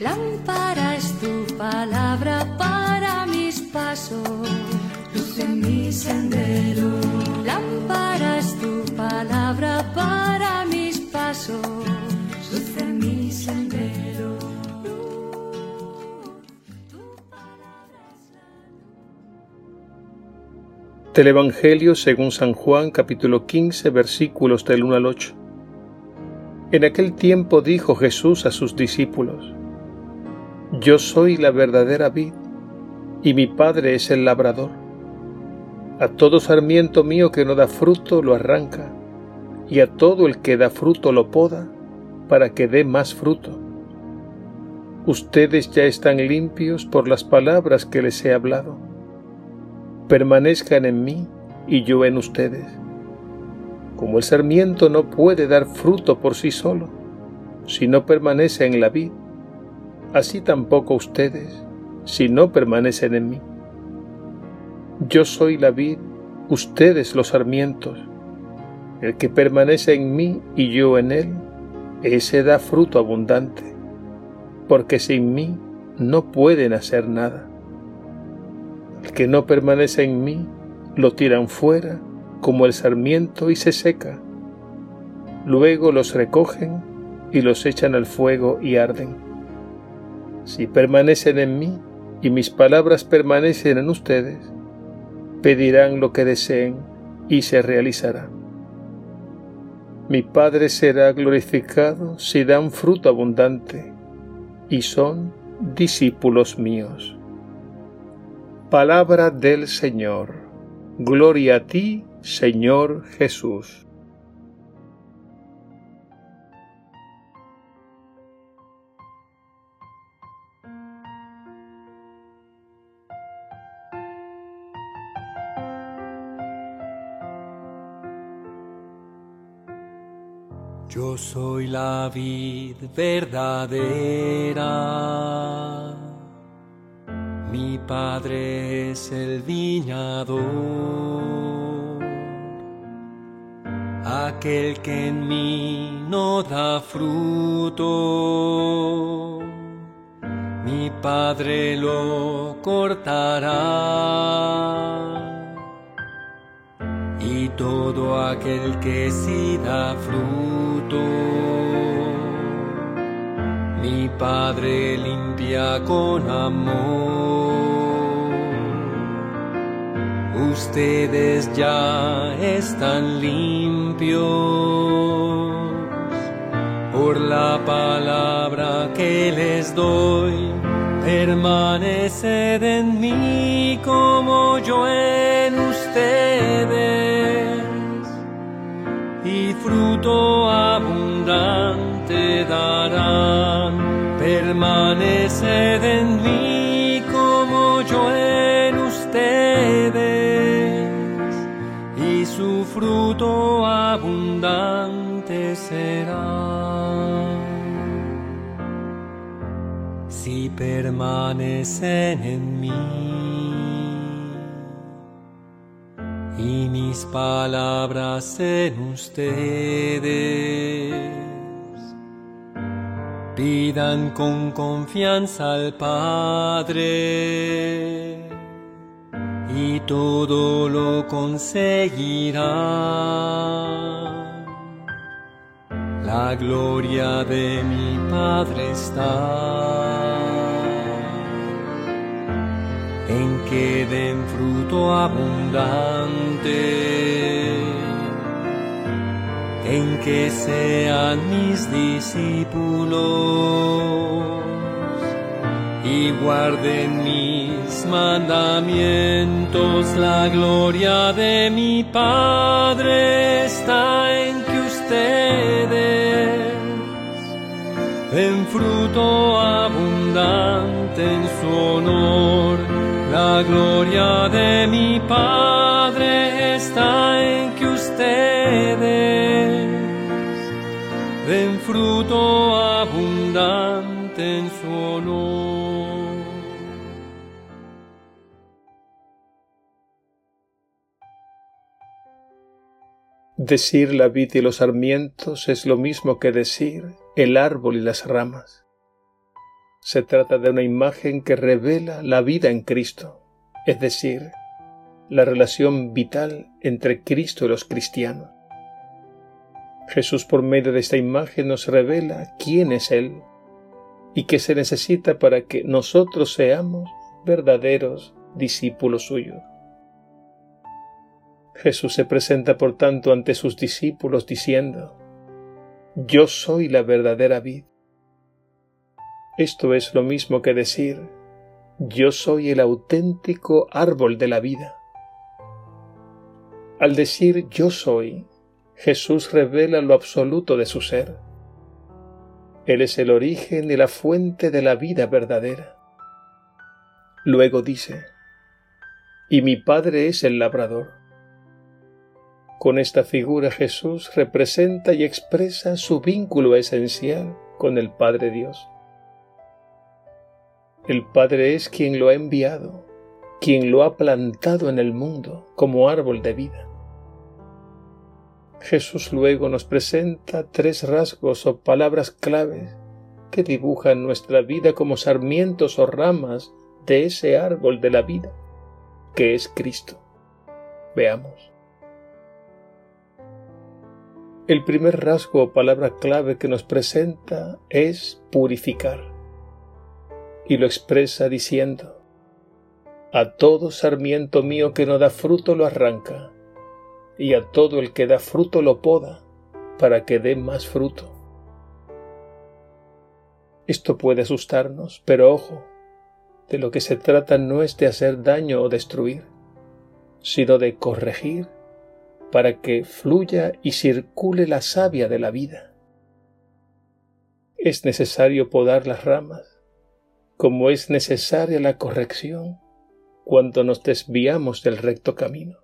Lámpara es tu palabra para mis pasos, luz en mi sendero. Lámpara es tu palabra para mis pasos, luz en mi sendero. Del Evangelio según San Juan capítulo 15 versículos del 1 al 8. En aquel tiempo dijo Jesús a sus discípulos, Yo soy la verdadera vid, y mi Padre es el labrador. A todo sarmiento mío que no da fruto lo arranca, y a todo el que da fruto lo poda, para que dé más fruto. Ustedes ya están limpios por las palabras que les he hablado. Permanezcan en mí y yo en ustedes como el sarmiento no puede dar fruto por sí solo, si no permanece en la vid, así tampoco ustedes, si no permanecen en mí. Yo soy la vid, ustedes los sarmientos. El que permanece en mí y yo en él, ese da fruto abundante, porque sin mí no pueden hacer nada. El que no permanece en mí, lo tiran fuera como el sarmiento y se seca. Luego los recogen y los echan al fuego y arden. Si permanecen en mí y mis palabras permanecen en ustedes, pedirán lo que deseen y se realizará. Mi Padre será glorificado si dan fruto abundante y son discípulos míos. Palabra del Señor. Gloria a ti, Señor Jesús. Yo soy la vid verdadera, mi Padre es el viñador aquel que en mí no da fruto, mi Padre lo cortará. Y todo aquel que sí da fruto, mi Padre limpia con amor. Ustedes ya están limpios. Por la palabra que les doy. Permaneced en mí como yo en ustedes. Y fruto abundante darán. Permaneced en mí como yo en ustedes su fruto abundante será. Si permanecen en mí y mis palabras en ustedes, pidan con confianza al Padre y todo lo conseguirá. La gloria de mi Padre está en que den fruto abundante, en que sean mis discípulos y guarden mis mandamientos. La gloria de mi Padre está en que ustedes den fruto abundante en su honor. La gloria de mi Padre está en que ustedes den fruto abundante en su honor. Decir la vid y los sarmientos es lo mismo que decir el árbol y las ramas. Se trata de una imagen que revela la vida en Cristo, es decir, la relación vital entre Cristo y los cristianos. Jesús por medio de esta imagen nos revela quién es Él y qué se necesita para que nosotros seamos verdaderos discípulos suyos. Jesús se presenta por tanto ante sus discípulos diciendo, Yo soy la verdadera vid. Esto es lo mismo que decir, Yo soy el auténtico árbol de la vida. Al decir yo soy, Jesús revela lo absoluto de su ser. Él es el origen y la fuente de la vida verdadera. Luego dice, y mi Padre es el labrador. Con esta figura Jesús representa y expresa su vínculo esencial con el Padre Dios. El Padre es quien lo ha enviado, quien lo ha plantado en el mundo como árbol de vida. Jesús luego nos presenta tres rasgos o palabras claves que dibujan nuestra vida como sarmientos o ramas de ese árbol de la vida, que es Cristo. Veamos. El primer rasgo o palabra clave que nos presenta es purificar. Y lo expresa diciendo, A todo sarmiento mío que no da fruto lo arranca, y a todo el que da fruto lo poda, para que dé más fruto. Esto puede asustarnos, pero ojo, de lo que se trata no es de hacer daño o destruir, sino de corregir para que fluya y circule la savia de la vida. Es necesario podar las ramas, como es necesaria la corrección cuando nos desviamos del recto camino.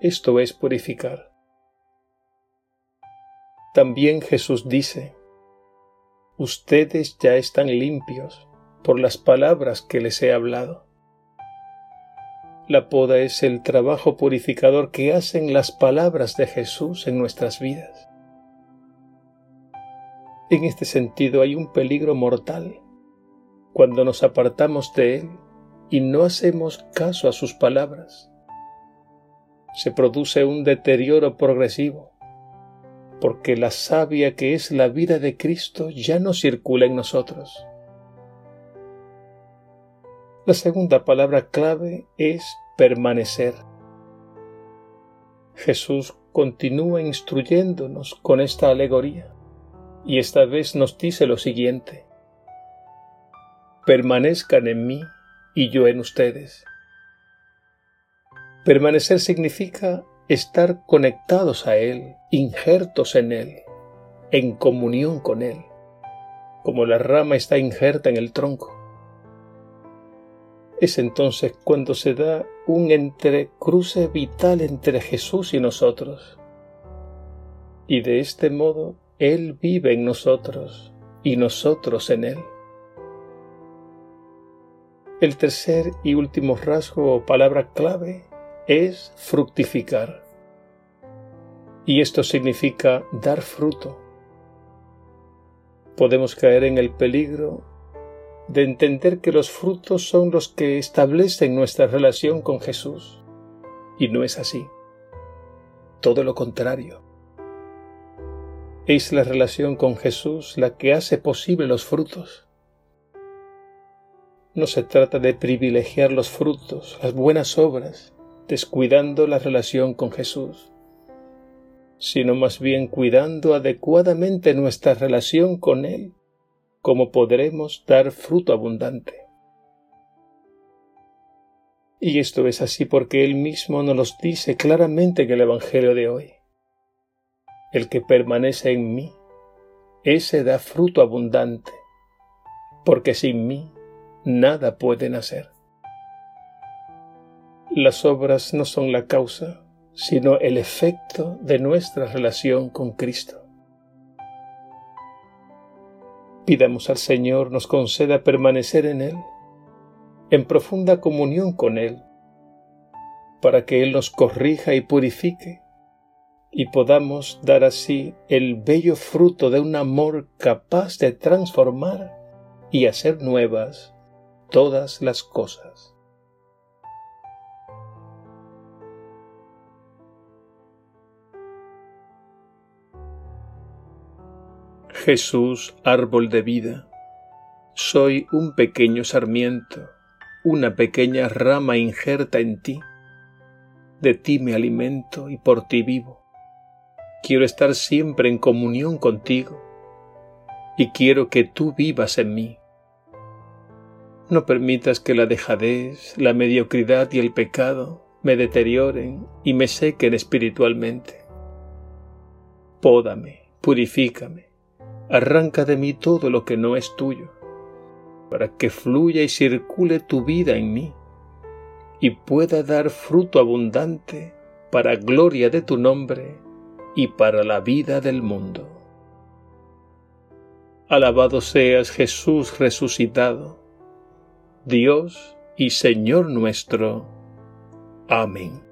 Esto es purificar. También Jesús dice, Ustedes ya están limpios por las palabras que les he hablado. La poda es el trabajo purificador que hacen las palabras de Jesús en nuestras vidas. En este sentido hay un peligro mortal cuando nos apartamos de Él y no hacemos caso a sus palabras. Se produce un deterioro progresivo, porque la savia que es la vida de Cristo ya no circula en nosotros. La segunda palabra clave es permanecer. Jesús continúa instruyéndonos con esta alegoría y esta vez nos dice lo siguiente. Permanezcan en mí y yo en ustedes. Permanecer significa estar conectados a Él, injertos en Él, en comunión con Él, como la rama está injerta en el tronco. Es entonces cuando se da un entrecruce vital entre Jesús y nosotros. Y de este modo Él vive en nosotros y nosotros en Él. El tercer y último rasgo o palabra clave es fructificar. Y esto significa dar fruto. Podemos caer en el peligro de entender que los frutos son los que establecen nuestra relación con Jesús. Y no es así. Todo lo contrario. Es la relación con Jesús la que hace posible los frutos. No se trata de privilegiar los frutos, las buenas obras, descuidando la relación con Jesús, sino más bien cuidando adecuadamente nuestra relación con Él cómo podremos dar fruto abundante. Y esto es así porque Él mismo nos lo dice claramente en el Evangelio de hoy. El que permanece en mí, ese da fruto abundante, porque sin mí nada pueden hacer. Las obras no son la causa, sino el efecto de nuestra relación con Cristo. Pidamos al Señor nos conceda permanecer en Él, en profunda comunión con Él, para que Él nos corrija y purifique, y podamos dar así el bello fruto de un amor capaz de transformar y hacer nuevas todas las cosas. Jesús, árbol de vida, soy un pequeño sarmiento, una pequeña rama injerta en ti. De ti me alimento y por ti vivo. Quiero estar siempre en comunión contigo y quiero que tú vivas en mí. No permitas que la dejadez, la mediocridad y el pecado me deterioren y me sequen espiritualmente. Pódame, purifícame, arranca de mí todo lo que no es tuyo, para que fluya y circule tu vida en mí y pueda dar fruto abundante para gloria de tu nombre y para la vida del mundo. Alabado seas Jesús resucitado Dios y Señor nuestro. Amén.